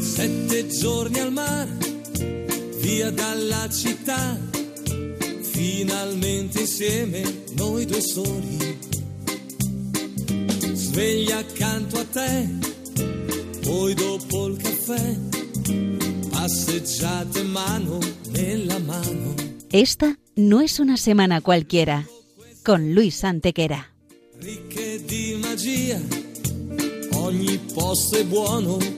Sette giorni al mare, via dalla città, finalmente insieme noi due soli. Sveglia accanto a te, poi dopo il caffè, passeggiate mano nella mano. Esta no es una semana cualquiera, con Luis Antequera. Ricche di magia, ogni posto è buono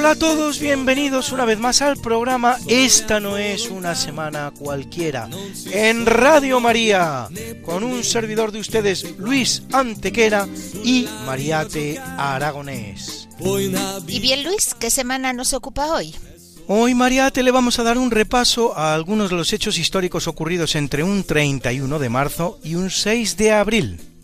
Hola a todos, bienvenidos una vez más al programa Esta no es una semana cualquiera en Radio María con un servidor de ustedes Luis Antequera y Mariate Aragonés. Y bien, Luis, ¿qué semana nos ocupa hoy? Hoy Mariate le vamos a dar un repaso a algunos de los hechos históricos ocurridos entre un 31 de marzo y un 6 de abril.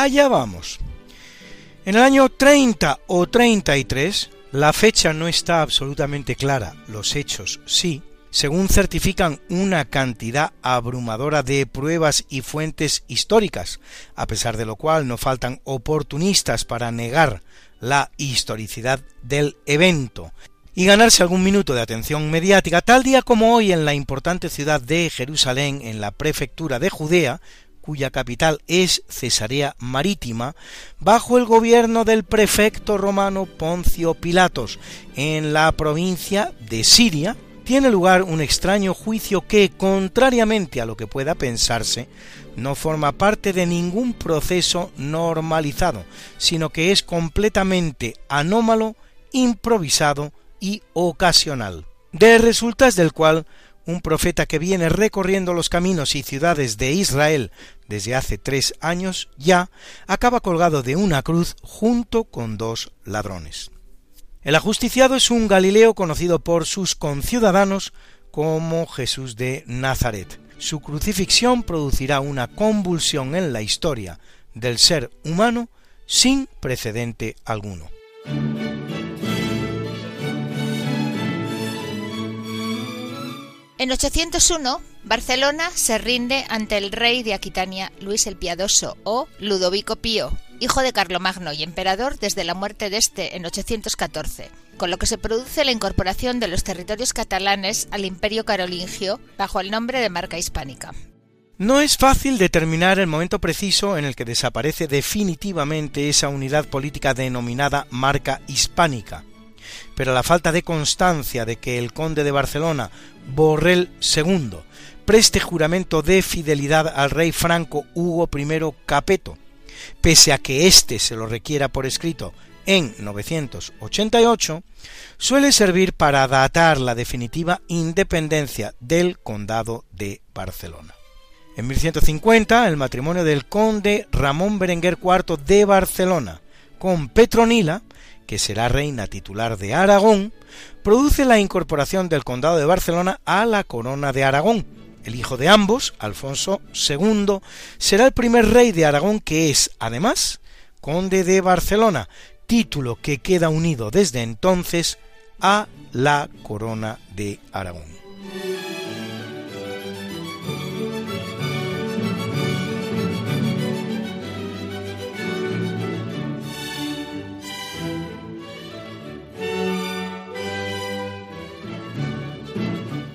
Allá vamos. En el año 30 o 33, la fecha no está absolutamente clara, los hechos sí, según certifican una cantidad abrumadora de pruebas y fuentes históricas, a pesar de lo cual no faltan oportunistas para negar la historicidad del evento y ganarse algún minuto de atención mediática, tal día como hoy en la importante ciudad de Jerusalén, en la prefectura de Judea, cuya capital es Cesarea Marítima, bajo el gobierno del prefecto romano Poncio Pilatos, en la provincia de Siria, tiene lugar un extraño juicio que, contrariamente a lo que pueda pensarse, no forma parte de ningún proceso normalizado, sino que es completamente anómalo, improvisado y ocasional. De resultas del cual un profeta que viene recorriendo los caminos y ciudades de Israel desde hace tres años ya, acaba colgado de una cruz junto con dos ladrones. El ajusticiado es un Galileo conocido por sus conciudadanos como Jesús de Nazaret. Su crucifixión producirá una convulsión en la historia del ser humano sin precedente alguno. En 801, Barcelona se rinde ante el rey de Aquitania, Luis el Piadoso, o Ludovico Pío, hijo de Carlomagno y emperador desde la muerte de este en 814, con lo que se produce la incorporación de los territorios catalanes al imperio carolingio bajo el nombre de Marca Hispánica. No es fácil determinar el momento preciso en el que desaparece definitivamente esa unidad política denominada Marca Hispánica, pero la falta de constancia de que el conde de Barcelona, Borrell II, preste juramento de fidelidad al rey franco Hugo I Capeto, pese a que éste se lo requiera por escrito en 988, suele servir para datar la definitiva independencia del condado de Barcelona. En 1150, el matrimonio del conde Ramón Berenguer IV de Barcelona con Petronila, que será reina titular de Aragón, produce la incorporación del condado de Barcelona a la corona de Aragón. El hijo de ambos, Alfonso II, será el primer rey de Aragón que es, además, conde de Barcelona, título que queda unido desde entonces a la corona de Aragón.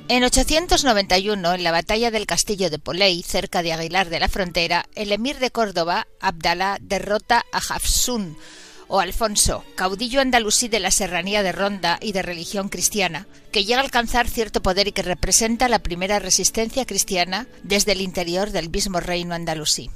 En 891, en la batalla del castillo de Polei, cerca de Aguilar de la Frontera, el emir de Córdoba, Abdalá, derrota a Hafsun, o Alfonso, caudillo andalusí de la serranía de Ronda y de religión cristiana, que llega a alcanzar cierto poder y que representa la primera resistencia cristiana desde el interior del mismo reino andalusí.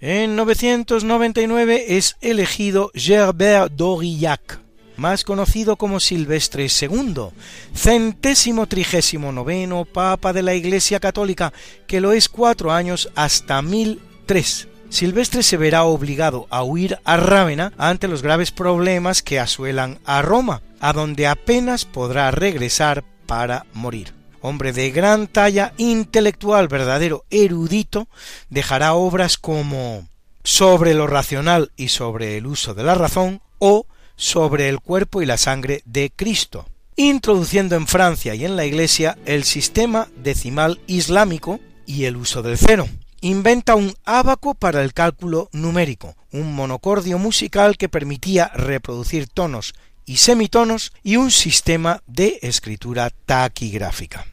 En 999 es elegido Gerbert d'Aurillac, más conocido como Silvestre II, centésimo trigésimo noveno Papa de la Iglesia Católica, que lo es cuatro años hasta 1003. Silvestre se verá obligado a huir a Rávena ante los graves problemas que asuelan a Roma, a donde apenas podrá regresar para morir. Hombre de gran talla intelectual, verdadero erudito, dejará obras como sobre lo racional y sobre el uso de la razón o sobre el cuerpo y la sangre de Cristo, introduciendo en Francia y en la Iglesia el sistema decimal islámico y el uso del cero. Inventa un ábaco para el cálculo numérico, un monocordio musical que permitía reproducir tonos y semitonos y un sistema de escritura taquigráfica.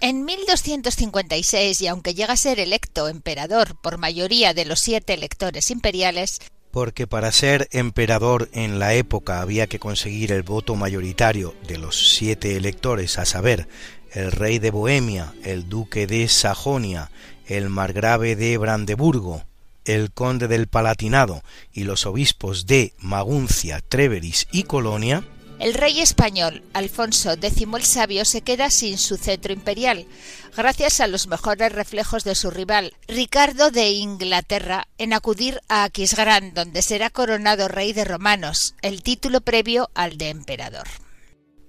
En 1256, y aunque llega a ser electo emperador por mayoría de los siete electores imperiales, porque para ser emperador en la época había que conseguir el voto mayoritario de los siete electores, a saber, el rey de Bohemia, el duque de Sajonia, el margrave de Brandeburgo, el conde del Palatinado y los obispos de Maguncia, Treveris y Colonia, el rey español Alfonso X el Sabio se queda sin su cetro imperial, gracias a los mejores reflejos de su rival, Ricardo de Inglaterra, en acudir a Aquisgrán, donde será coronado rey de romanos, el título previo al de emperador.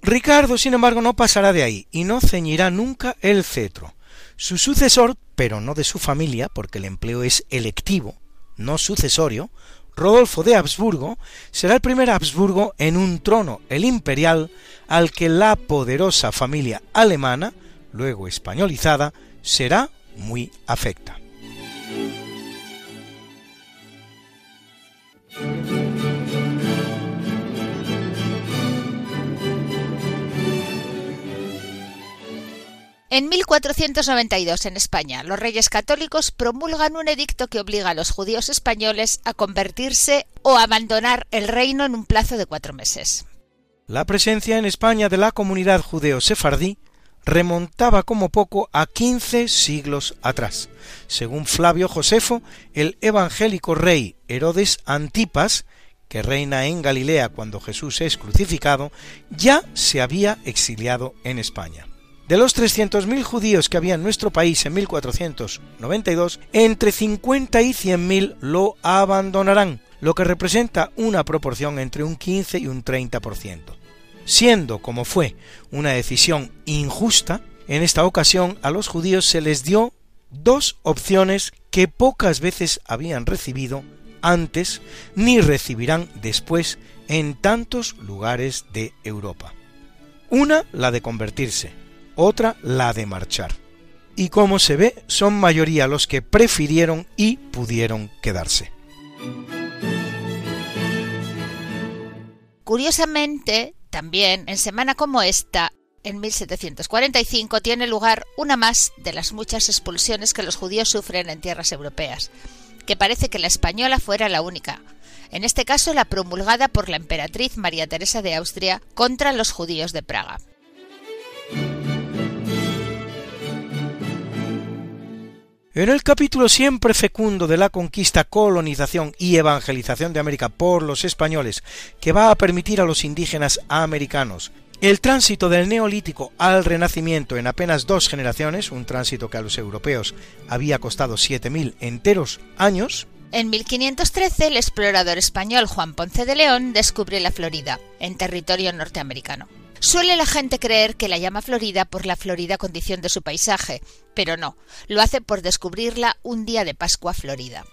Ricardo, sin embargo, no pasará de ahí y no ceñirá nunca el cetro. Su sucesor, pero no de su familia, porque el empleo es electivo, no sucesorio, Rodolfo de Habsburgo será el primer Habsburgo en un trono, el imperial, al que la poderosa familia alemana, luego españolizada, será muy afecta. En 1492 en España, los reyes católicos promulgan un edicto que obliga a los judíos españoles a convertirse o abandonar el reino en un plazo de cuatro meses. La presencia en España de la comunidad judeo-sefardí remontaba como poco a quince siglos atrás. Según Flavio Josefo, el evangélico rey Herodes Antipas, que reina en Galilea cuando Jesús es crucificado, ya se había exiliado en España. De los 300.000 judíos que había en nuestro país en 1492, entre 50 y 100.000 lo abandonarán, lo que representa una proporción entre un 15 y un 30%. Siendo, como fue, una decisión injusta, en esta ocasión a los judíos se les dio dos opciones que pocas veces habían recibido antes ni recibirán después en tantos lugares de Europa. Una, la de convertirse, otra la de marchar. Y como se ve, son mayoría los que prefirieron y pudieron quedarse. Curiosamente, también en semana como esta, en 1745, tiene lugar una más de las muchas expulsiones que los judíos sufren en tierras europeas, que parece que la española fuera la única, en este caso la promulgada por la emperatriz María Teresa de Austria contra los judíos de Praga. En el capítulo siempre fecundo de la conquista, colonización y evangelización de América por los españoles, que va a permitir a los indígenas americanos el tránsito del neolítico al renacimiento en apenas dos generaciones, un tránsito que a los europeos había costado 7.000 enteros años, en 1513 el explorador español Juan Ponce de León descubre la Florida, en territorio norteamericano. Suele la gente creer que la llama Florida por la florida condición de su paisaje, pero no, lo hace por descubrirla un día de Pascua Florida.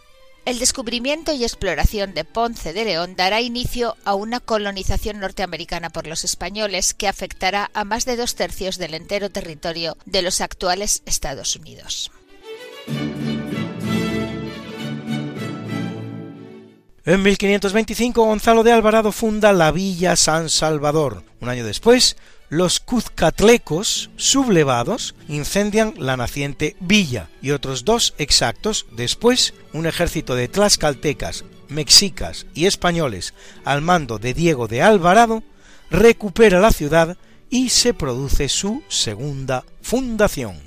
El descubrimiento y exploración de Ponce de León dará inicio a una colonización norteamericana por los españoles que afectará a más de dos tercios del entero territorio de los actuales Estados Unidos. En 1525 Gonzalo de Alvarado funda la Villa San Salvador. Un año después, los cuzcatlecos sublevados incendian la naciente villa y otros dos exactos después un ejército de tlaxcaltecas, mexicas y españoles al mando de Diego de Alvarado recupera la ciudad y se produce su segunda fundación.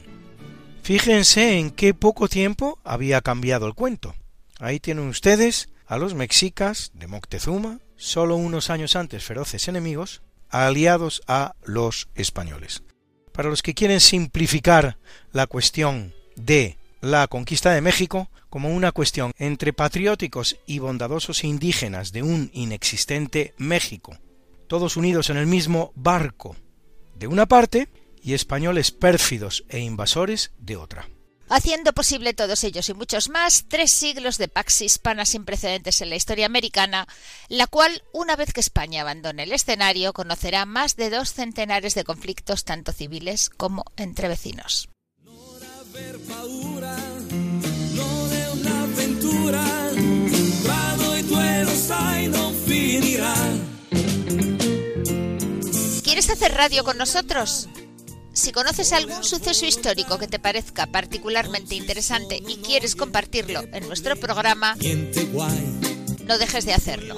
Fíjense en qué poco tiempo había cambiado el cuento. Ahí tienen ustedes a los mexicas de Moctezuma, solo unos años antes feroces enemigos, aliados a los españoles. Para los que quieren simplificar la cuestión de la conquista de México como una cuestión entre patrióticos y bondadosos indígenas de un inexistente México, todos unidos en el mismo barco de una parte y españoles pérfidos e invasores de otra haciendo posible todos ellos y muchos más tres siglos de pax hispana sin precedentes en la historia americana, la cual, una vez que España abandone el escenario, conocerá más de dos centenares de conflictos tanto civiles como entre vecinos. ¿Quieres hacer radio con nosotros? Si conoces algún suceso histórico que te parezca particularmente interesante y quieres compartirlo en nuestro programa, no dejes de hacerlo.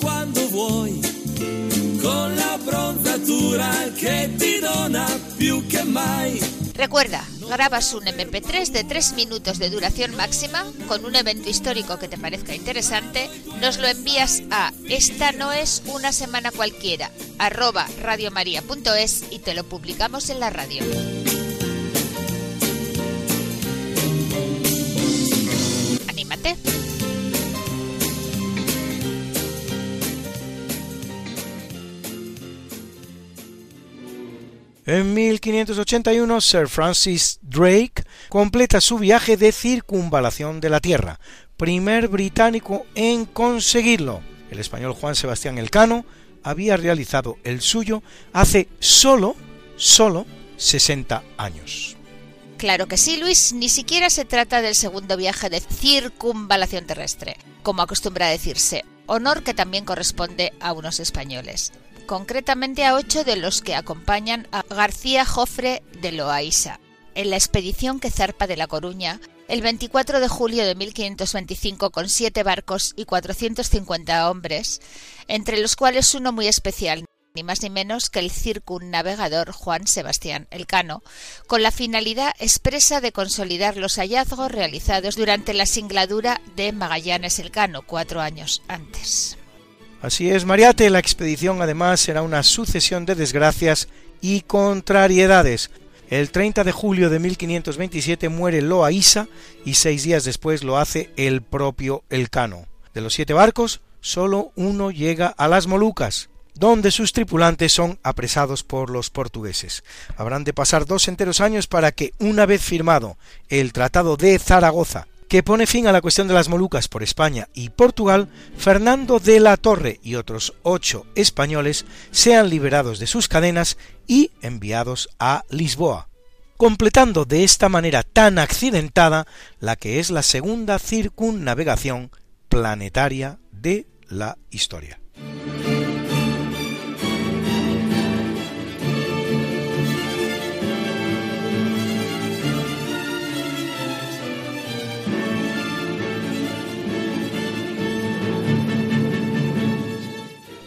Cuando voy, con la que te dona più que mai. Recuerda, grabas un MP3 de 3 minutos de duración máxima con un evento histórico que te parezca interesante, nos lo envías a esta no es una semana cualquiera, arroba radiomaria.es y te lo publicamos en la radio. En 1581 Sir Francis Drake completa su viaje de circunvalación de la Tierra, primer británico en conseguirlo. El español Juan Sebastián Elcano había realizado el suyo hace solo, solo 60 años. Claro que sí, Luis, ni siquiera se trata del segundo viaje de circunvalación terrestre, como acostumbra decirse, honor que también corresponde a unos españoles concretamente a ocho de los que acompañan a García Jofre de Loaiza, en la expedición que zarpa de La Coruña el 24 de julio de 1525 con siete barcos y 450 hombres, entre los cuales uno muy especial, ni más ni menos que el circunnavegador Juan Sebastián Elcano, con la finalidad expresa de consolidar los hallazgos realizados durante la singladura de Magallanes Elcano cuatro años antes. Así es, Mariate, la expedición además será una sucesión de desgracias y contrariedades. El 30 de julio de 1527 muere Loaísa y seis días después lo hace el propio Elcano. De los siete barcos, solo uno llega a las Molucas, donde sus tripulantes son apresados por los portugueses. Habrán de pasar dos enteros años para que, una vez firmado el Tratado de Zaragoza que pone fin a la cuestión de las Molucas por España y Portugal, Fernando de la Torre y otros ocho españoles sean liberados de sus cadenas y enviados a Lisboa, completando de esta manera tan accidentada la que es la segunda circunnavegación planetaria de la historia.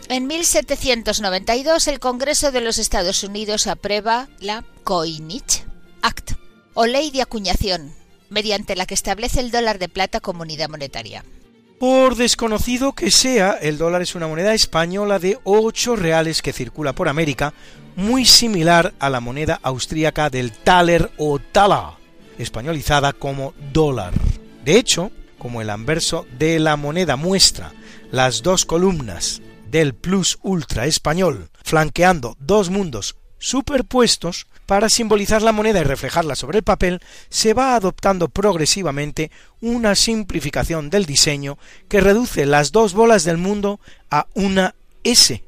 En 1792 el Congreso de los Estados Unidos aprueba la Coinage Act, o ley de acuñación, mediante la que establece el dólar de plata como unidad monetaria. Por desconocido que sea, el dólar es una moneda española de 8 reales que circula por América, muy similar a la moneda austríaca del Thaler o Tala. españolizada como dólar. De hecho, como el anverso de la moneda muestra las dos columnas del plus ultra español flanqueando dos mundos superpuestos, para simbolizar la moneda y reflejarla sobre el papel, se va adoptando progresivamente una simplificación del diseño que reduce las dos bolas del mundo a una S,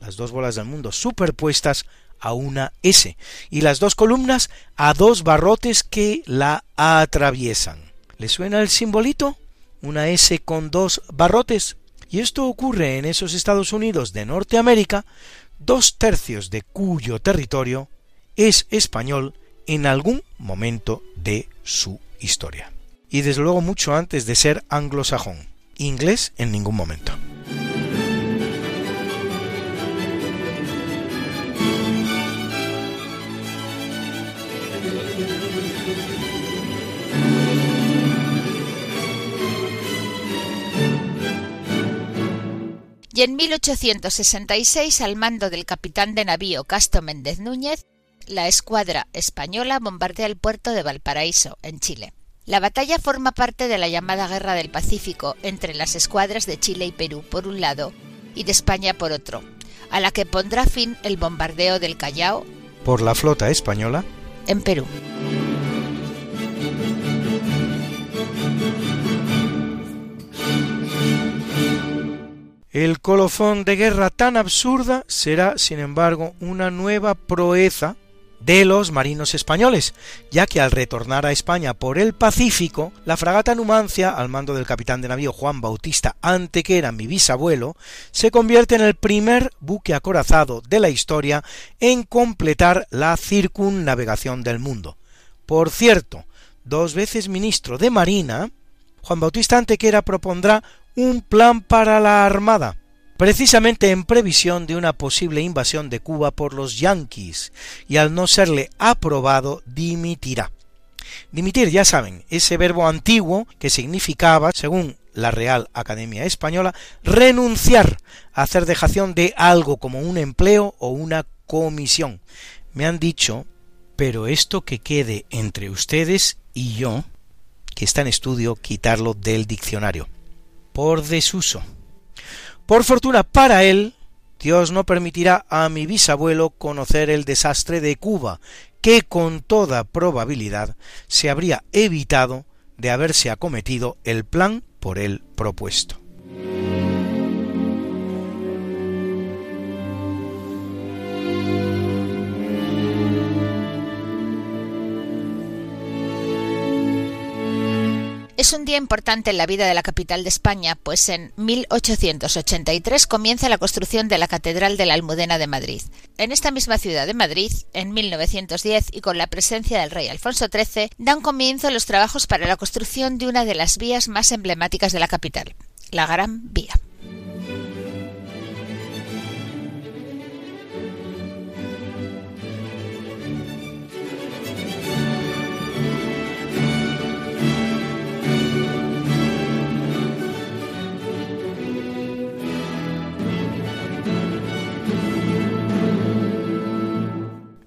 las dos bolas del mundo superpuestas a una S, y las dos columnas a dos barrotes que la atraviesan. ¿Le suena el simbolito? Una S con dos barrotes. Y esto ocurre en esos Estados Unidos de Norteamérica, dos tercios de cuyo territorio es español en algún momento de su historia. Y desde luego mucho antes de ser anglosajón. Inglés en ningún momento. Y en 1866, al mando del capitán de navío Casto Méndez Núñez, la escuadra española bombardea el puerto de Valparaíso, en Chile. La batalla forma parte de la llamada Guerra del Pacífico entre las escuadras de Chile y Perú por un lado y de España por otro, a la que pondrá fin el bombardeo del Callao por la flota española en Perú. El colofón de guerra tan absurda será, sin embargo, una nueva proeza de los marinos españoles, ya que al retornar a España por el Pacífico, la fragata Numancia, al mando del capitán de navío Juan Bautista Antequera, mi bisabuelo, se convierte en el primer buque acorazado de la historia en completar la circunnavegación del mundo. Por cierto, dos veces ministro de Marina, Juan Bautista Antequera propondrá un plan para la Armada, precisamente en previsión de una posible invasión de Cuba por los yanquis, y al no serle aprobado dimitirá. Dimitir, ya saben, ese verbo antiguo que significaba, según la Real Academia Española, renunciar a hacer dejación de algo como un empleo o una comisión. Me han dicho, pero esto que quede entre ustedes y yo, que está en estudio, quitarlo del diccionario por desuso. Por fortuna para él, Dios no permitirá a mi bisabuelo conocer el desastre de Cuba, que con toda probabilidad se habría evitado de haberse acometido el plan por él propuesto. Es un día importante en la vida de la capital de España, pues en 1883 comienza la construcción de la Catedral de la Almudena de Madrid. En esta misma ciudad de Madrid, en 1910 y con la presencia del rey Alfonso XIII, dan comienzo los trabajos para la construcción de una de las vías más emblemáticas de la capital, la Gran Vía.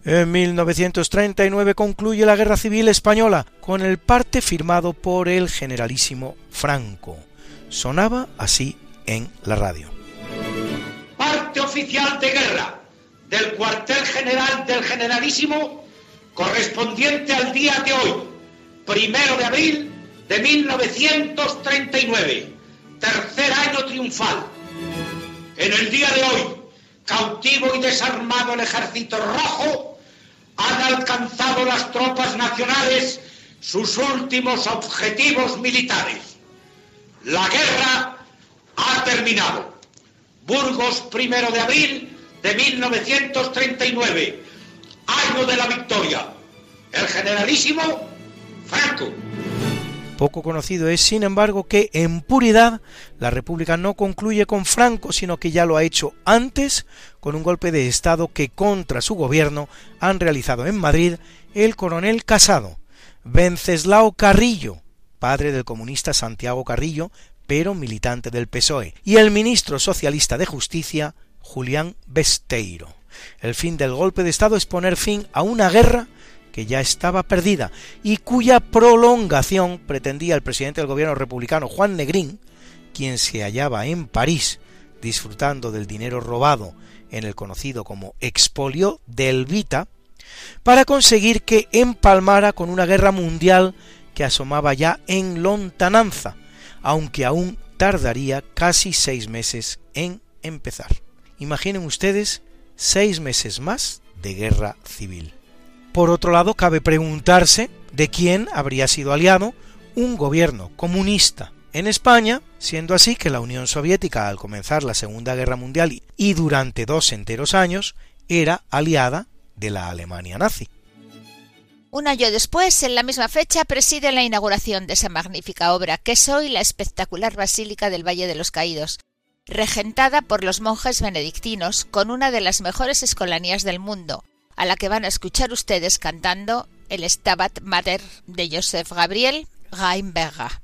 En 1939 concluye la Guerra Civil Española con el parte firmado por el generalísimo Franco. Sonaba así en la radio. Parte oficial de guerra del cuartel general del generalísimo correspondiente al día de hoy, primero de abril de 1939, tercer año triunfal. En el día de hoy, cautivo y desarmado el ejército rojo, han alcanzado las tropas nacionales sus últimos objetivos militares. La guerra ha terminado. Burgos, primero de abril de 1939, año de la victoria. El generalísimo Franco. Poco conocido es, sin embargo, que en puridad la República no concluye con Franco, sino que ya lo ha hecho antes con un golpe de Estado que contra su gobierno han realizado en Madrid el coronel Casado, Venceslao Carrillo, padre del comunista Santiago Carrillo, pero militante del PSOE, y el ministro socialista de Justicia, Julián Besteiro. El fin del golpe de Estado es poner fin a una guerra que ya estaba perdida y cuya prolongación pretendía el presidente del gobierno republicano Juan Negrín, quien se hallaba en París disfrutando del dinero robado en el conocido como expolio del Vita, para conseguir que empalmara con una guerra mundial que asomaba ya en lontananza, aunque aún tardaría casi seis meses en empezar. Imaginen ustedes seis meses más de guerra civil. Por otro lado, cabe preguntarse de quién habría sido aliado un gobierno comunista en España, siendo así que la Unión Soviética al comenzar la Segunda Guerra Mundial y durante dos enteros años era aliada de la Alemania nazi. Un año después, en la misma fecha, preside la inauguración de esa magnífica obra, que es hoy la espectacular Basílica del Valle de los Caídos, regentada por los monjes benedictinos con una de las mejores escolanías del mundo, a la que van a escuchar ustedes cantando el Stabat Mater de Joseph Gabriel Gaimberga.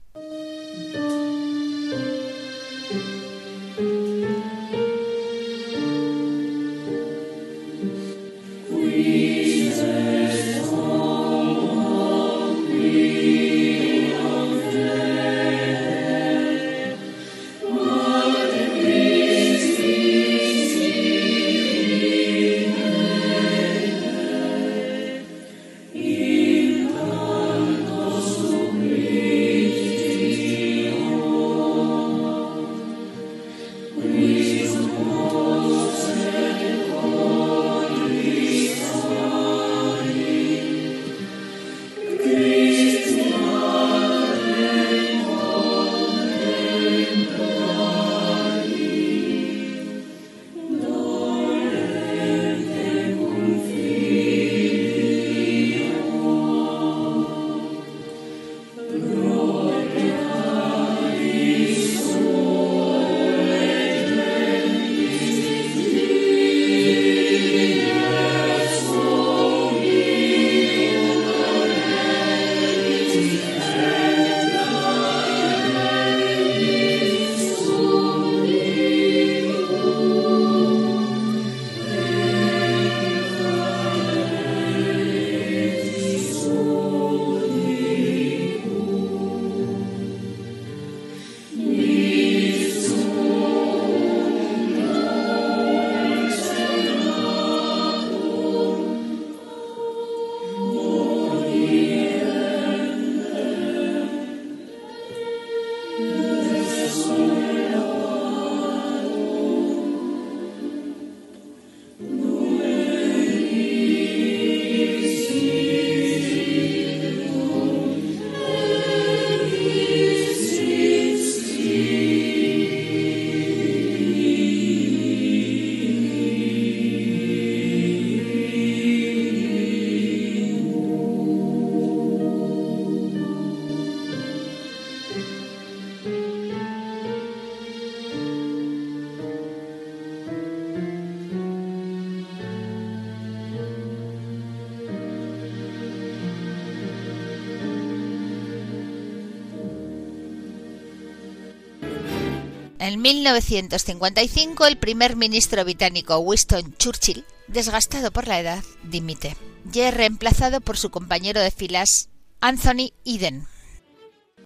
En 1955, el primer ministro británico Winston Churchill, desgastado por la edad, dimite, y es reemplazado por su compañero de filas, Anthony Eden.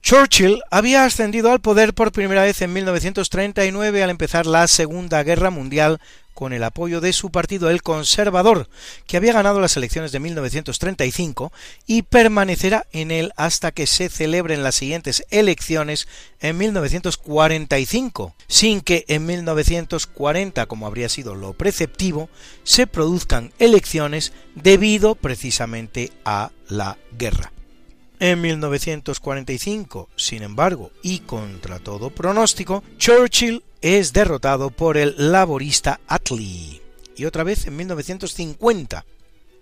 Churchill había ascendido al poder por primera vez en 1939 al empezar la Segunda Guerra Mundial con el apoyo de su partido el Conservador, que había ganado las elecciones de 1935 y permanecerá en él hasta que se celebren las siguientes elecciones en 1945, sin que en 1940, como habría sido lo preceptivo, se produzcan elecciones debido precisamente a la guerra. En 1945, sin embargo, y contra todo pronóstico, Churchill es derrotado por el laborista Attlee. Y otra vez en 1950,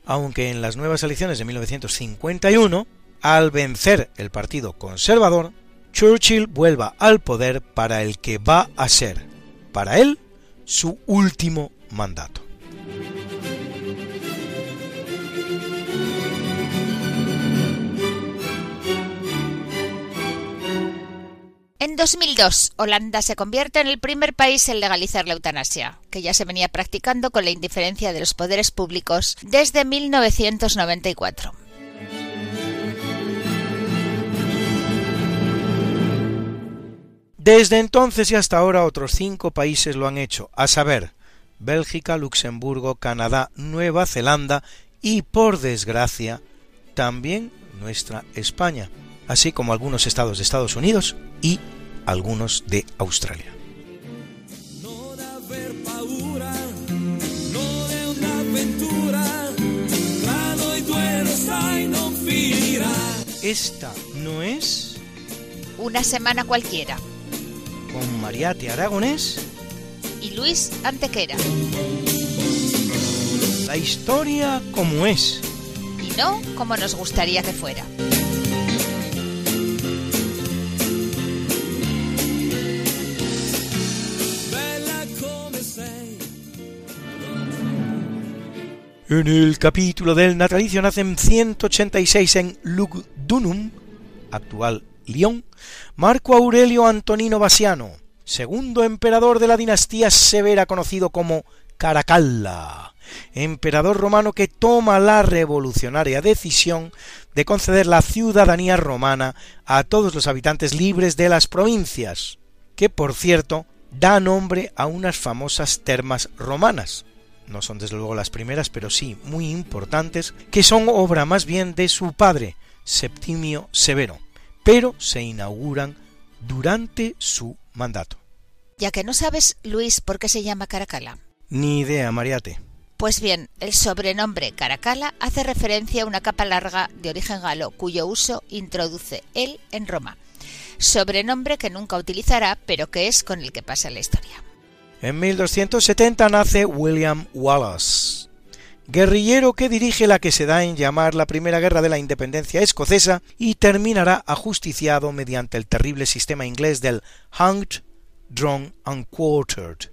aunque en las nuevas elecciones de 1951, al vencer el Partido Conservador, Churchill vuelva al poder para el que va a ser, para él, su último mandato. En 2002, Holanda se convierte en el primer país en legalizar la eutanasia, que ya se venía practicando con la indiferencia de los poderes públicos desde 1994. Desde entonces y hasta ahora otros cinco países lo han hecho, a saber, Bélgica, Luxemburgo, Canadá, Nueva Zelanda y, por desgracia, también nuestra España así como algunos estados de Estados Unidos y algunos de Australia. Esta no es Una semana cualquiera. con Mariate Aragonés Y Luis Antequera. la historia como es. Y no como nos gustaría que fuera. En el capítulo del natalicio nace en 186 en Lugdunum, actual Lyon, Marco Aurelio Antonino Basiano, segundo emperador de la dinastía severa conocido como Caracalla, emperador romano que toma la revolucionaria decisión de conceder la ciudadanía romana a todos los habitantes libres de las provincias, que por cierto da nombre a unas famosas termas romanas, no son desde luego las primeras, pero sí muy importantes, que son obra más bien de su padre, Septimio Severo, pero se inauguran durante su mandato. Ya que no sabes, Luis, por qué se llama Caracalla. Ni idea, Mariate. Pues bien, el sobrenombre Caracalla hace referencia a una capa larga de origen galo, cuyo uso introduce él en Roma. Sobrenombre que nunca utilizará, pero que es con el que pasa la historia. En 1270 nace William Wallace, guerrillero que dirige la que se da en llamar la Primera Guerra de la Independencia Escocesa y terminará ajusticiado mediante el terrible sistema inglés del hanged, drawn and quartered,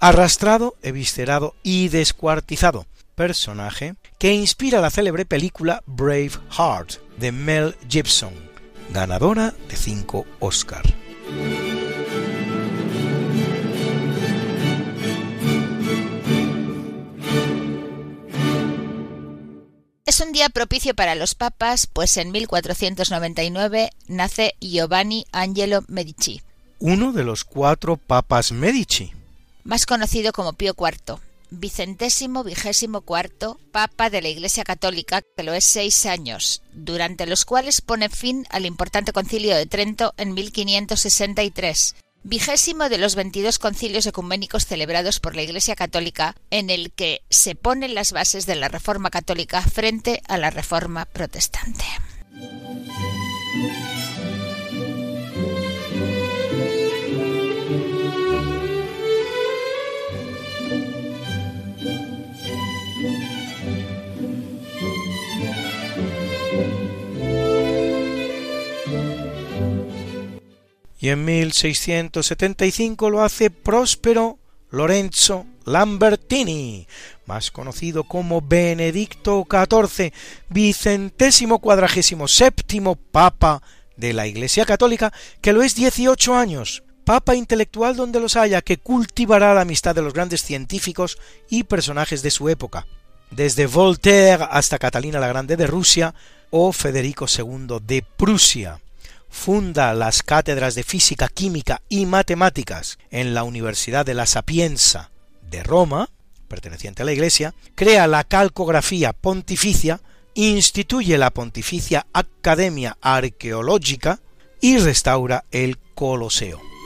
arrastrado, eviscerado y descuartizado, personaje que inspira la célebre película Brave Heart de Mel Gibson, ganadora de 5 Oscar. Es un día propicio para los papas, pues en 1499 nace Giovanni Angelo Medici, Uno de los cuatro papas Medici, más conocido como Pío IV, vicentésimo vigésimo cuarto papa de la Iglesia Católica, que lo es seis años, durante los cuales pone fin al importante concilio de Trento en 1563, vigésimo de los 22 concilios ecuménicos celebrados por la Iglesia Católica, en el que se ponen las bases de la Reforma Católica frente a la Reforma Protestante. Y en 1675 lo hace Próspero Lorenzo Lambertini, más conocido como Benedicto XIV, vicentésimo cuadragésimo séptimo papa de la Iglesia Católica, que lo es 18 años, papa intelectual donde los haya, que cultivará la amistad de los grandes científicos y personajes de su época, desde Voltaire hasta Catalina la Grande de Rusia o Federico II de Prusia funda las cátedras de física, química y matemáticas en la Universidad de la Sapienza de Roma, perteneciente a la Iglesia, crea la calcografía pontificia, instituye la Pontificia Academia Arqueológica y restaura el Coloseo.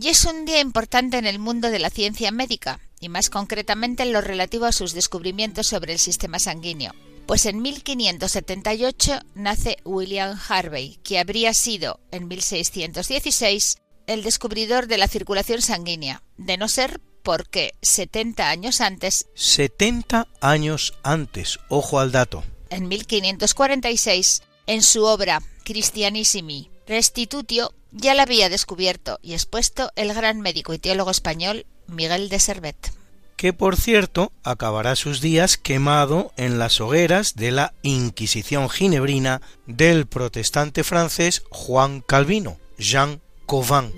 Y es un día importante en el mundo de la ciencia médica, y más concretamente en lo relativo a sus descubrimientos sobre el sistema sanguíneo. Pues en 1578 nace William Harvey, que habría sido, en 1616, el descubridor de la circulación sanguínea, de no ser porque 70 años antes, 70 años antes, ojo al dato, en 1546, en su obra Christianissimi Restitutio, ya la había descubierto y expuesto el gran médico y teólogo español Miguel de Servet. que por cierto acabará sus días quemado en las hogueras de la Inquisición ginebrina del protestante francés Juan Calvino, Jean Cauvin.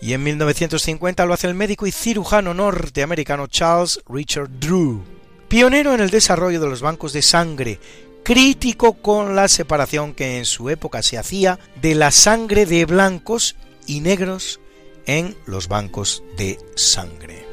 Y en 1950 lo hace el médico y cirujano norteamericano Charles Richard Drew, pionero en el desarrollo de los bancos de sangre, crítico con la separación que en su época se hacía de la sangre de blancos y negros en los bancos de sangre.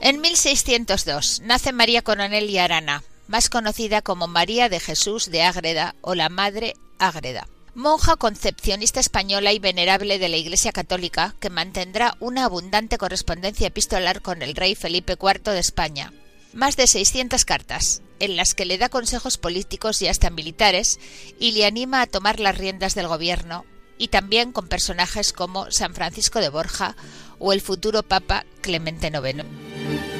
En 1602 nace María Coronel y Arana, más conocida como María de Jesús de Ágreda o la Madre Ágreda, monja concepcionista española y venerable de la Iglesia Católica que mantendrá una abundante correspondencia epistolar con el rey Felipe IV de España. Más de 600 cartas, en las que le da consejos políticos y hasta militares y le anima a tomar las riendas del gobierno, y también con personajes como San Francisco de Borja o el futuro Papa Clemente IX.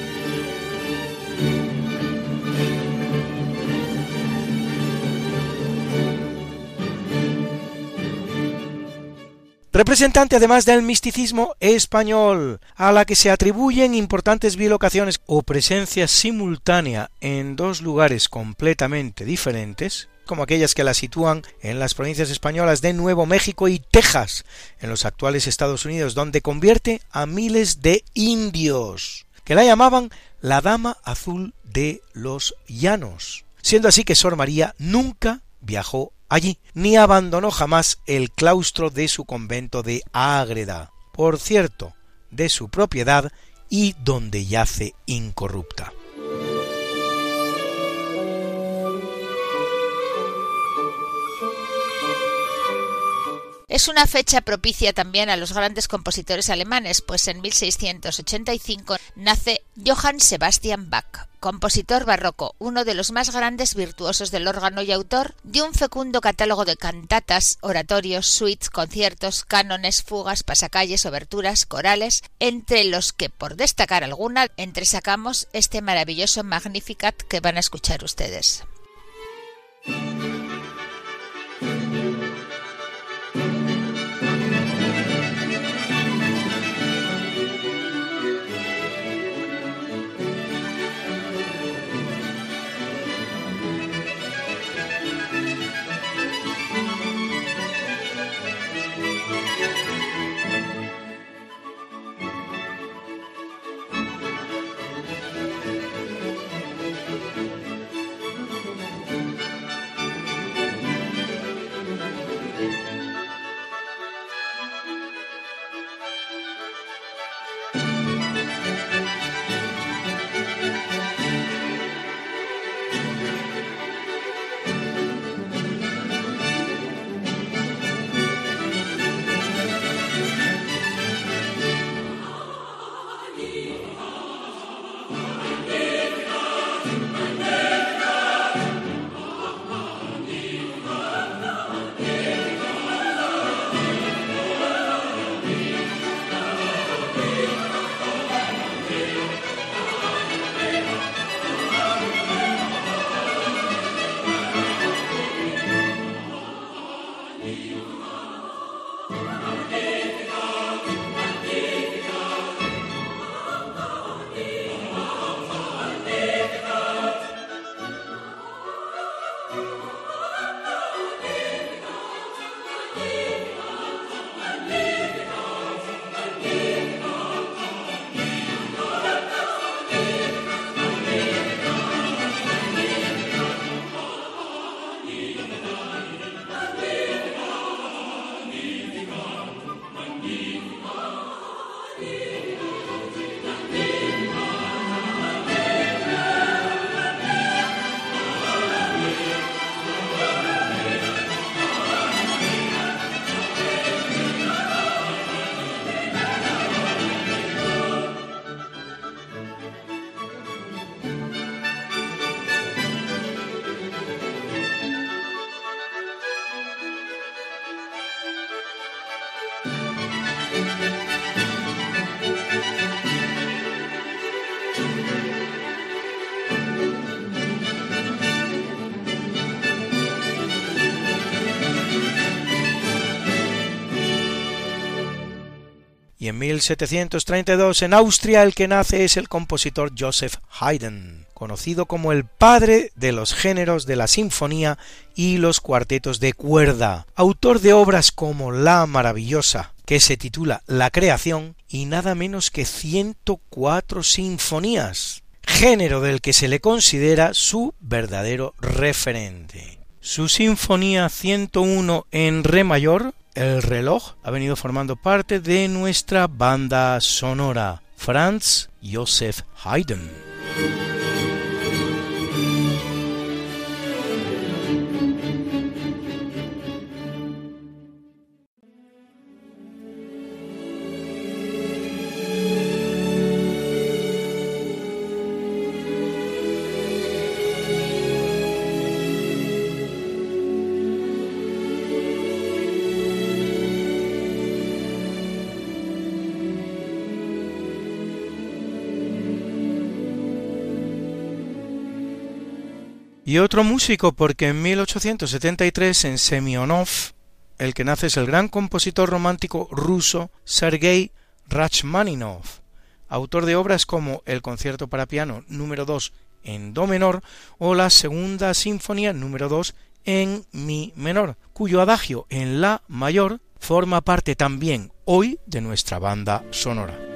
Representante además del misticismo español, a la que se atribuyen importantes bilocaciones o presencia simultánea en dos lugares completamente diferentes, como aquellas que la sitúan en las provincias españolas de Nuevo México y Texas, en los actuales Estados Unidos, donde convierte a miles de indios, que la llamaban la Dama Azul de los Llanos, siendo así que Sor María nunca viajó allí, ni abandonó jamás el claustro de su convento de Ágreda, por cierto, de su propiedad y donde yace incorrupta. Es una fecha propicia también a los grandes compositores alemanes, pues en 1685 nace Johann Sebastian Bach, compositor barroco, uno de los más grandes virtuosos del órgano y autor de un fecundo catálogo de cantatas, oratorios, suites, conciertos, cánones, fugas, pasacalles, oberturas, corales, entre los que, por destacar alguna, entresacamos este maravilloso Magnificat que van a escuchar ustedes. Y en 1732 en Austria el que nace es el compositor Joseph Haydn, conocido como el padre de los géneros de la sinfonía y los cuartetos de cuerda, autor de obras como La maravillosa, que se titula La creación, y nada menos que 104 sinfonías, género del que se le considera su verdadero referente. Su Sinfonía 101 en Re mayor, El reloj, ha venido formando parte de nuestra banda sonora, Franz Joseph Haydn. Y otro músico, porque en 1873 en Semionov, el que nace es el gran compositor romántico ruso Sergei Rachmaninov, autor de obras como el Concierto para piano número 2 en Do menor o la Segunda Sinfonía número 2 en Mi menor, cuyo adagio en La mayor forma parte también hoy de nuestra banda sonora.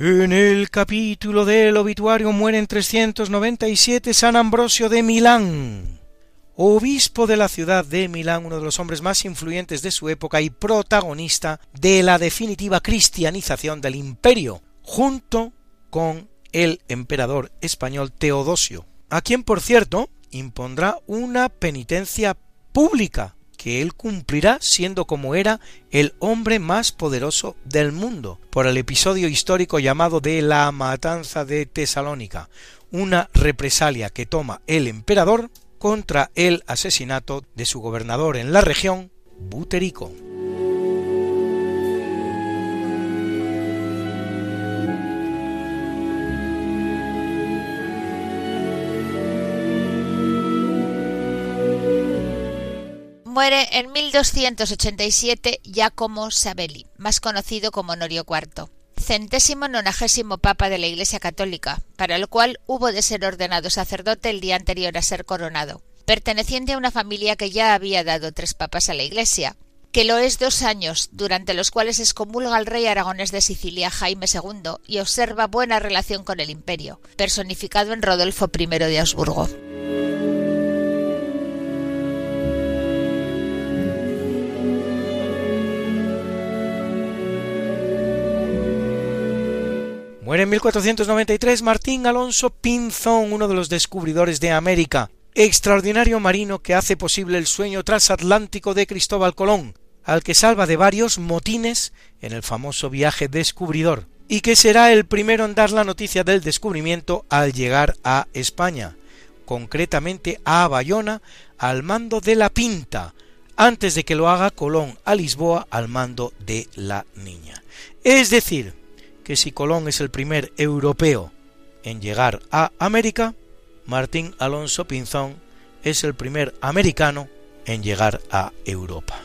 En el capítulo del obituario muere en 397 San Ambrosio de Milán, obispo de la ciudad de Milán, uno de los hombres más influyentes de su época y protagonista de la definitiva cristianización del imperio, junto con el emperador español Teodosio, a quien por cierto impondrá una penitencia pública que él cumplirá siendo como era el hombre más poderoso del mundo, por el episodio histórico llamado de la matanza de Tesalónica, una represalia que toma el emperador contra el asesinato de su gobernador en la región, Buterico. Muere en 1287 Giacomo Sabelli, más conocido como Honorio IV, centésimo nonagésimo papa de la Iglesia Católica, para el cual hubo de ser ordenado sacerdote el día anterior a ser coronado, perteneciente a una familia que ya había dado tres papas a la Iglesia, que lo es dos años, durante los cuales excomulga al rey aragonés de Sicilia Jaime II y observa buena relación con el imperio, personificado en Rodolfo I de Habsburgo. Muere en 1493 Martín Alonso Pinzón, uno de los descubridores de América, extraordinario marino que hace posible el sueño transatlántico de Cristóbal Colón, al que salva de varios motines en el famoso viaje descubridor, y que será el primero en dar la noticia del descubrimiento al llegar a España, concretamente a Bayona, al mando de la Pinta, antes de que lo haga Colón a Lisboa al mando de la Niña. Es decir, que si Colón es el primer europeo en llegar a América, Martín Alonso Pinzón es el primer americano en llegar a Europa.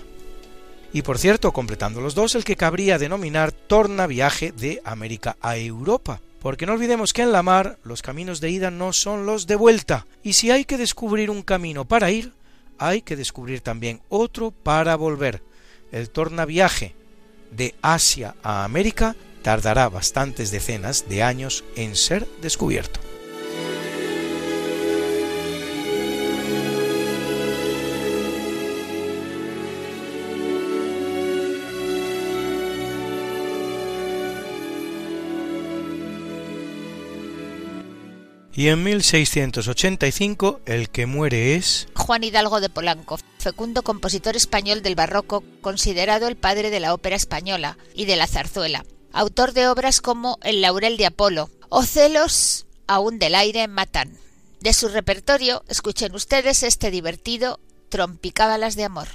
Y por cierto, completando los dos, el que cabría denominar tornaviaje de América a Europa, porque no olvidemos que en la mar los caminos de ida no son los de vuelta, y si hay que descubrir un camino para ir, hay que descubrir también otro para volver. El tornaviaje de Asia a América tardará bastantes decenas de años en ser descubierto. Y en 1685 el que muere es Juan Hidalgo de Polanco, fecundo compositor español del barroco, considerado el padre de la ópera española y de la zarzuela autor de obras como El laurel de Apolo o Celos aún del aire matan. De su repertorio, escuchen ustedes este divertido Trompicábalas de amor.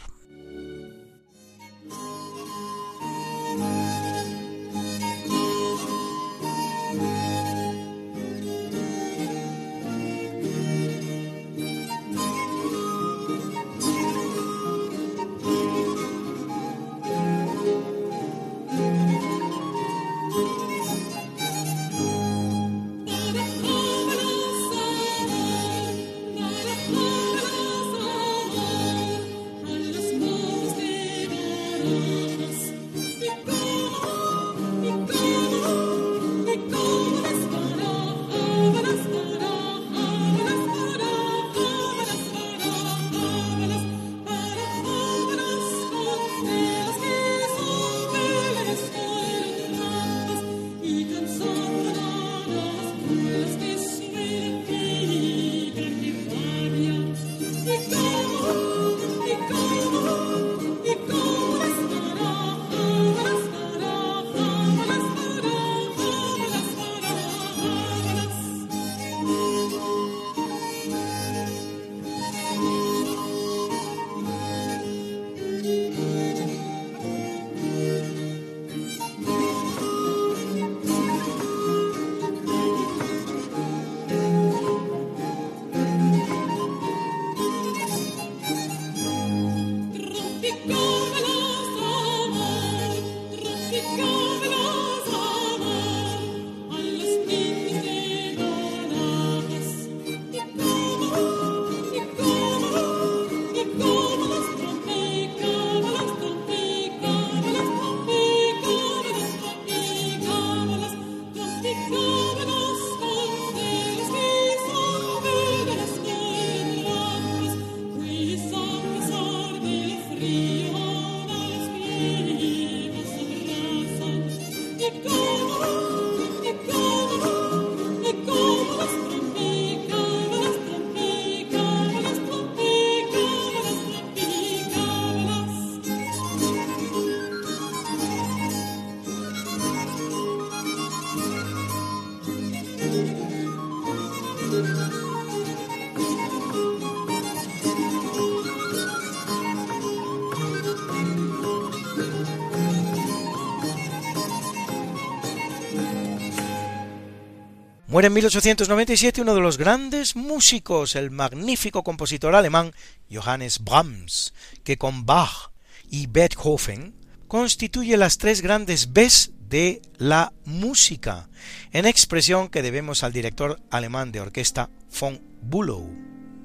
Muere en 1897 uno de los grandes músicos, el magnífico compositor alemán Johannes Brahms, que con Bach y Beethoven constituye las tres grandes Bs de la música, en expresión que debemos al director alemán de orquesta von Bülow.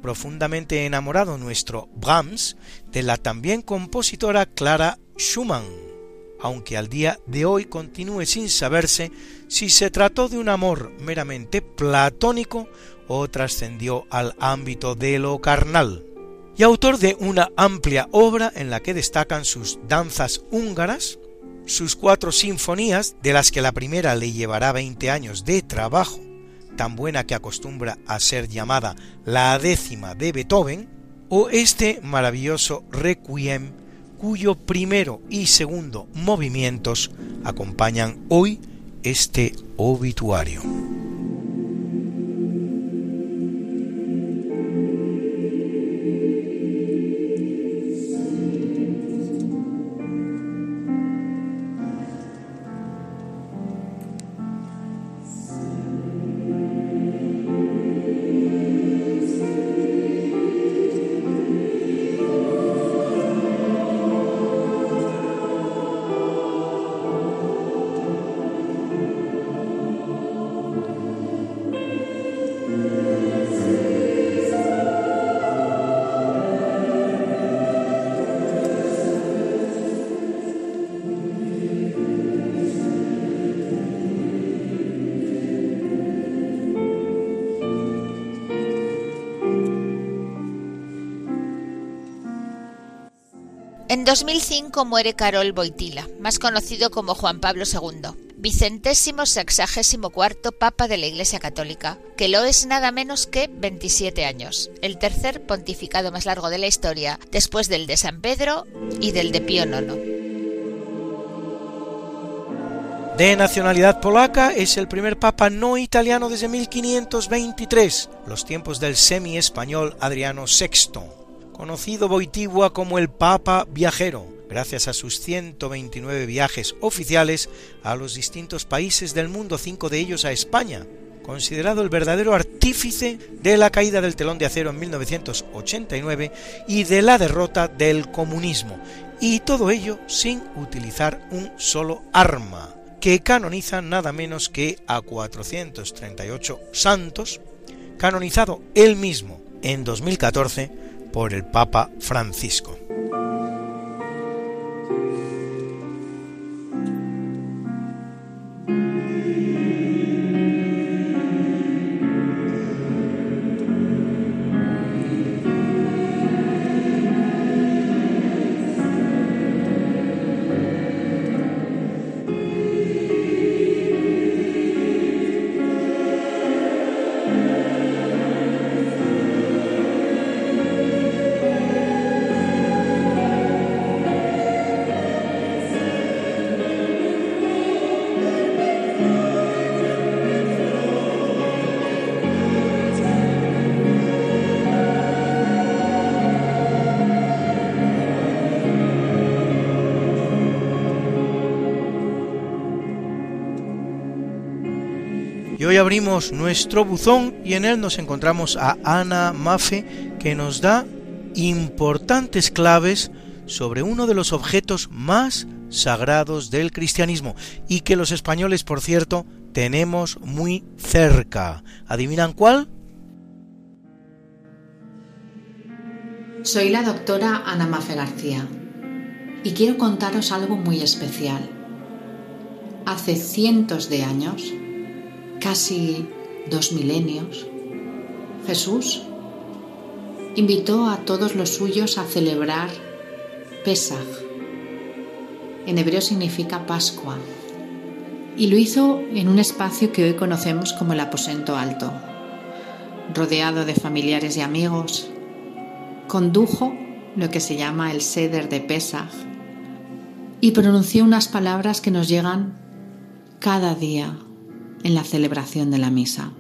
Profundamente enamorado nuestro Brahms de la también compositora Clara Schumann, aunque al día de hoy continúe sin saberse si se trató de un amor meramente platónico o trascendió al ámbito de lo carnal, y autor de una amplia obra en la que destacan sus danzas húngaras, sus cuatro sinfonías, de las que la primera le llevará veinte años de trabajo, tan buena que acostumbra a ser llamada la décima de Beethoven, o este maravilloso requiem cuyo primero y segundo movimientos acompañan hoy este obituario. En 2005 muere Carol Boitila, más conocido como Juan Pablo II, vicentésimo sexagésimo cuarto Papa de la Iglesia Católica, que lo es nada menos que 27 años, el tercer pontificado más largo de la historia, después del de San Pedro y del de Pío IX. De nacionalidad polaca, es el primer papa no italiano desde 1523, los tiempos del semi-español Adriano VI conocido Boitigua como el Papa Viajero, gracias a sus 129 viajes oficiales a los distintos países del mundo, cinco de ellos a España, considerado el verdadero artífice de la caída del telón de acero en 1989 y de la derrota del comunismo, y todo ello sin utilizar un solo arma, que canoniza nada menos que a 438 santos, canonizado él mismo en 2014 por el Papa Francisco. Hoy abrimos nuestro buzón y en él nos encontramos a Ana Mafe que nos da importantes claves sobre uno de los objetos más sagrados del cristianismo y que los españoles, por cierto, tenemos muy cerca. ¿Adivinan cuál? Soy la doctora Ana Mafe García y quiero contaros algo muy especial. Hace cientos de años, casi dos milenios, Jesús invitó a todos los suyos a celebrar Pesach. En hebreo significa Pascua. Y lo hizo en un espacio que hoy conocemos como el aposento alto. Rodeado de familiares y amigos, condujo lo que se llama el Seder de Pesach y pronunció unas palabras que nos llegan cada día en la celebración de la misa.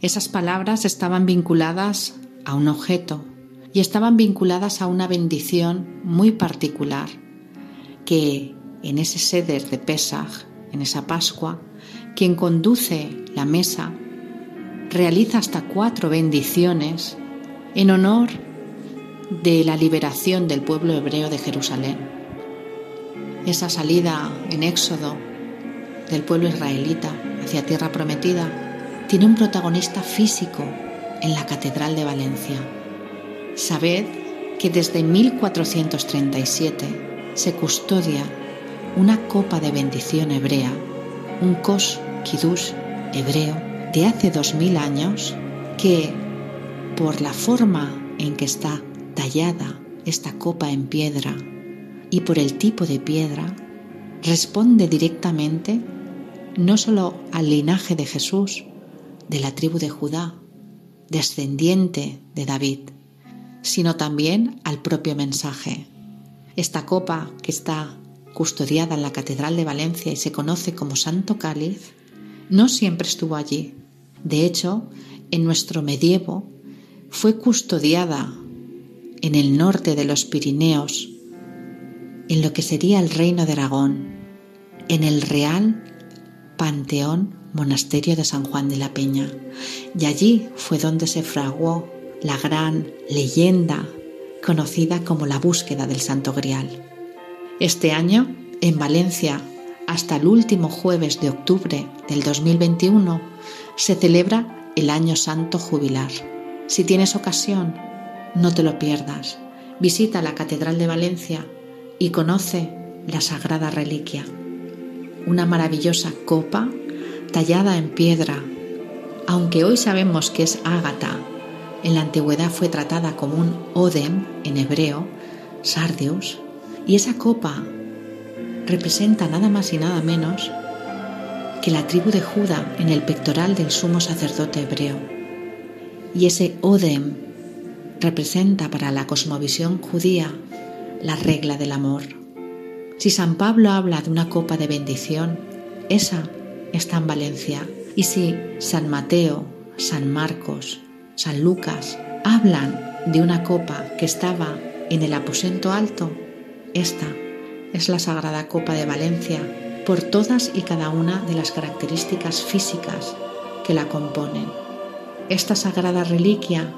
Esas palabras estaban vinculadas a un objeto y estaban vinculadas a una bendición muy particular que en ese seder de Pesach, en esa Pascua, quien conduce la mesa realiza hasta cuatro bendiciones en honor de la liberación del pueblo hebreo de Jerusalén. Esa salida en Éxodo del pueblo israelita hacia tierra prometida tiene un protagonista físico en la Catedral de Valencia. Sabed que desde 1437 se custodia una copa de bendición hebrea, un kos kiddush hebreo de hace dos mil años que por la forma en que está tallada esta copa en piedra y por el tipo de piedra, responde directamente no solo al linaje de Jesús, de la tribu de Judá, descendiente de David, sino también al propio mensaje. Esta copa que está custodiada en la Catedral de Valencia y se conoce como Santo Cáliz, no siempre estuvo allí. De hecho, en nuestro medievo fue custodiada en el norte de los Pirineos, en lo que sería el reino de Aragón, en el Real Panteón Monasterio de San Juan de la Peña. Y allí fue donde se fraguó la gran leyenda conocida como la búsqueda del Santo Grial. Este año, en Valencia, hasta el último jueves de octubre del 2021, se celebra el Año Santo Jubilar. Si tienes ocasión, no te lo pierdas. Visita la Catedral de Valencia y conoce la Sagrada Reliquia, una maravillosa copa tallada en piedra. Aunque hoy sabemos que es ágata, en la antigüedad fue tratada como un odem en hebreo, sardius, y esa copa representa nada más y nada menos que la tribu de Judá en el pectoral del sumo sacerdote hebreo y ese Odem representa para la cosmovisión judía la regla del amor. Si San Pablo habla de una copa de bendición, esa está en Valencia. Y si San Mateo, San Marcos, San Lucas hablan de una copa que estaba en el aposento alto, esta es la Sagrada Copa de Valencia por todas y cada una de las características físicas que la componen. Esta sagrada reliquia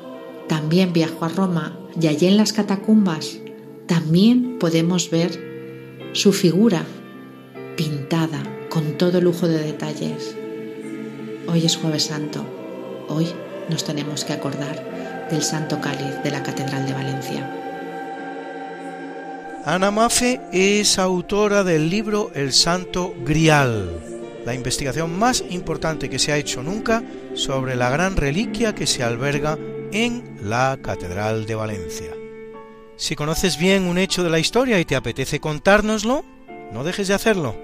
también viajó a Roma y allí en las catacumbas también podemos ver su figura pintada con todo lujo de detalles. Hoy es jueves santo, hoy nos tenemos que acordar del Santo Cáliz de la Catedral de Valencia. Ana Mafe es autora del libro El Santo Grial, la investigación más importante que se ha hecho nunca sobre la gran reliquia que se alberga en la Catedral de Valencia. Si conoces bien un hecho de la historia y te apetece contárnoslo, no dejes de hacerlo.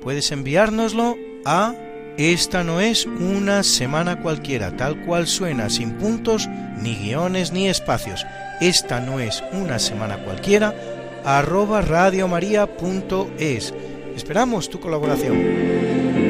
Puedes enviárnoslo a esta no es una semana cualquiera, tal cual suena, sin puntos, ni guiones, ni espacios. Esta no es una semana cualquiera, arroba radiomaria.es. Esperamos tu colaboración.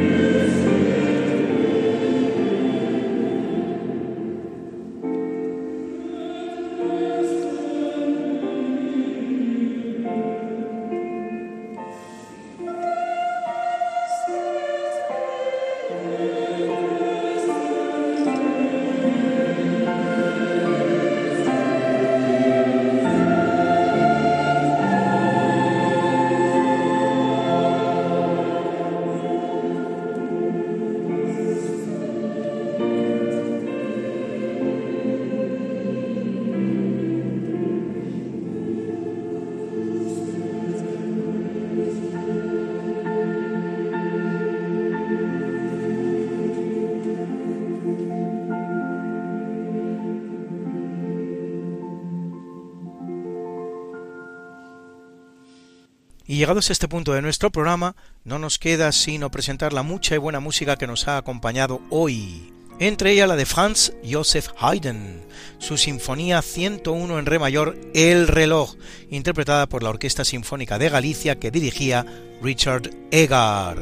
Llegados a este punto de nuestro programa, no nos queda sino presentar la mucha y buena música que nos ha acompañado hoy. Entre ella la de Franz Joseph Haydn, su Sinfonía 101 en Re mayor, El reloj, interpretada por la Orquesta Sinfónica de Galicia que dirigía Richard Egar.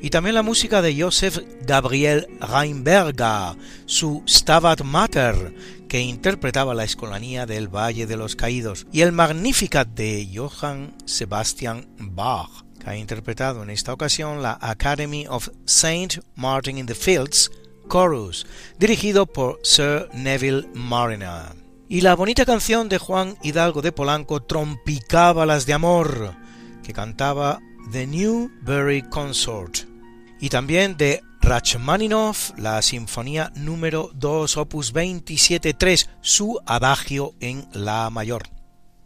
Y también la música de Joseph Gabriel Reinberger, su Stabat Mater, que interpretaba la Escolanía del Valle de los Caídos, y el Magnificat de Johann Sebastian Bach, que ha interpretado en esta ocasión la Academy of St. Martin in the Fields Chorus, dirigido por Sir Neville Mariner. Y la bonita canción de Juan Hidalgo de Polanco, Trompicábalas de Amor, que cantaba The Newberry Consort. Y también de Rachmaninoff, la Sinfonía número 2, opus 27.3, su adagio en La mayor,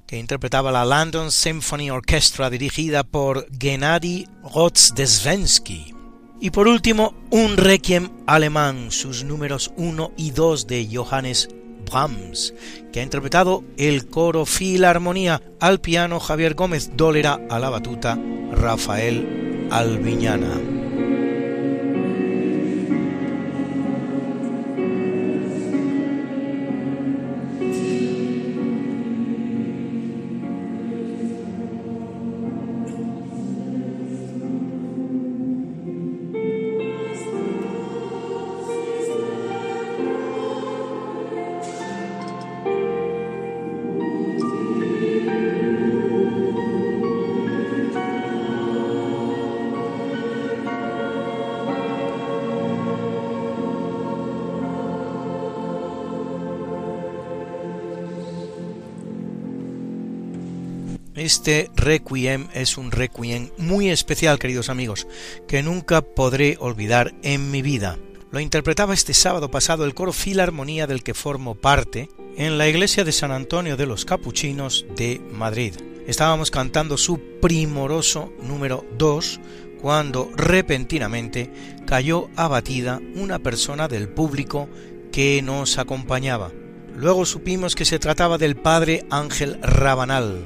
que interpretaba la London Symphony Orchestra dirigida por Gennady Rozdesvensky. Y por último, un requiem alemán, sus números 1 y 2 de Johannes Brahms, que ha interpretado el coro Filarmonía al piano Javier Gómez Dólera, a la batuta Rafael Alviñana. Este requiem es un requiem muy especial, queridos amigos, que nunca podré olvidar en mi vida. Lo interpretaba este sábado pasado el coro Filarmonía del que formo parte en la iglesia de San Antonio de los Capuchinos de Madrid. Estábamos cantando su primoroso número 2 cuando repentinamente cayó abatida una persona del público que nos acompañaba. Luego supimos que se trataba del padre Ángel Rabanal,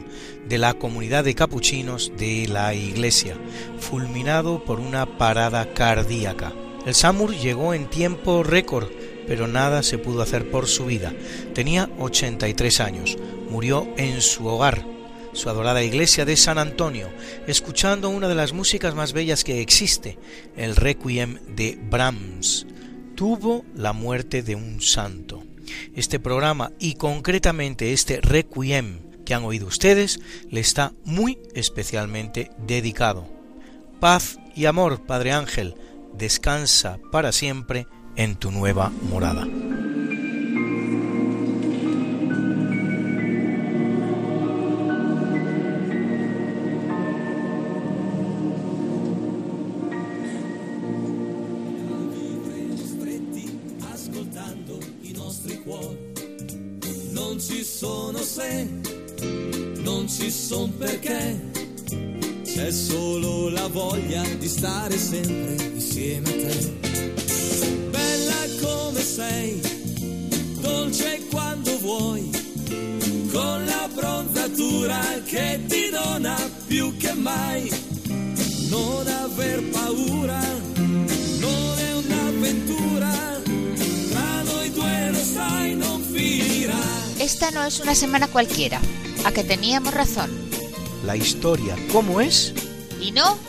de la comunidad de capuchinos de la iglesia, fulminado por una parada cardíaca. El Samur llegó en tiempo récord, pero nada se pudo hacer por su vida. Tenía 83 años, murió en su hogar, su adorada iglesia de San Antonio, escuchando una de las músicas más bellas que existe, el Requiem de Brahms. Tuvo la muerte de un santo. Este programa y concretamente este Requiem que han oído ustedes le está muy especialmente dedicado. Paz y amor, Padre Ángel, descansa para siempre en tu nueva morada. Di stare sempre insieme a te. Bella come sei, dolce quando vuoi, con la bronzatura che ti dona più che mai. Non aver paura, non è un'avventura, tra noi due lo sai non finirà. Esta no es una semana cualquiera a que teníamos razón. La historia, ¿cómo es? Y no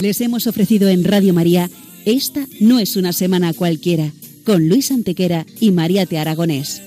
Les hemos ofrecido en Radio María Esta no es una semana cualquiera, con Luis Antequera y María Te Aragonés.